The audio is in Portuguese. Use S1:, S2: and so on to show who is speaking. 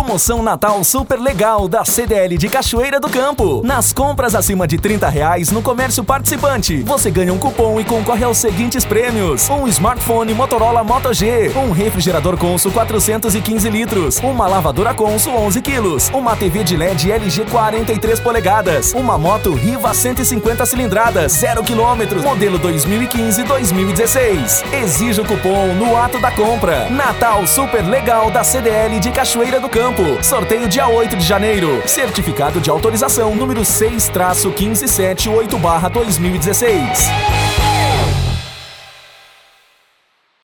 S1: Promoção Natal super legal da CDL de Cachoeira do Campo. Nas compras acima de 30 reais no comércio participante, você ganha um cupom e concorre aos seguintes prêmios: um smartphone Motorola Moto G, um refrigerador Consul 415 litros, uma lavadora Consul 11 quilos, uma TV de LED LG 43 polegadas, uma moto Riva 150 cilindradas, 0 km, modelo 2015-2016. Exija o cupom no ato da compra. Natal super legal da CDL de Cachoeira do Campo. Sorteio dia 8 de janeiro. Certificado de autorização número 6-1578-2016.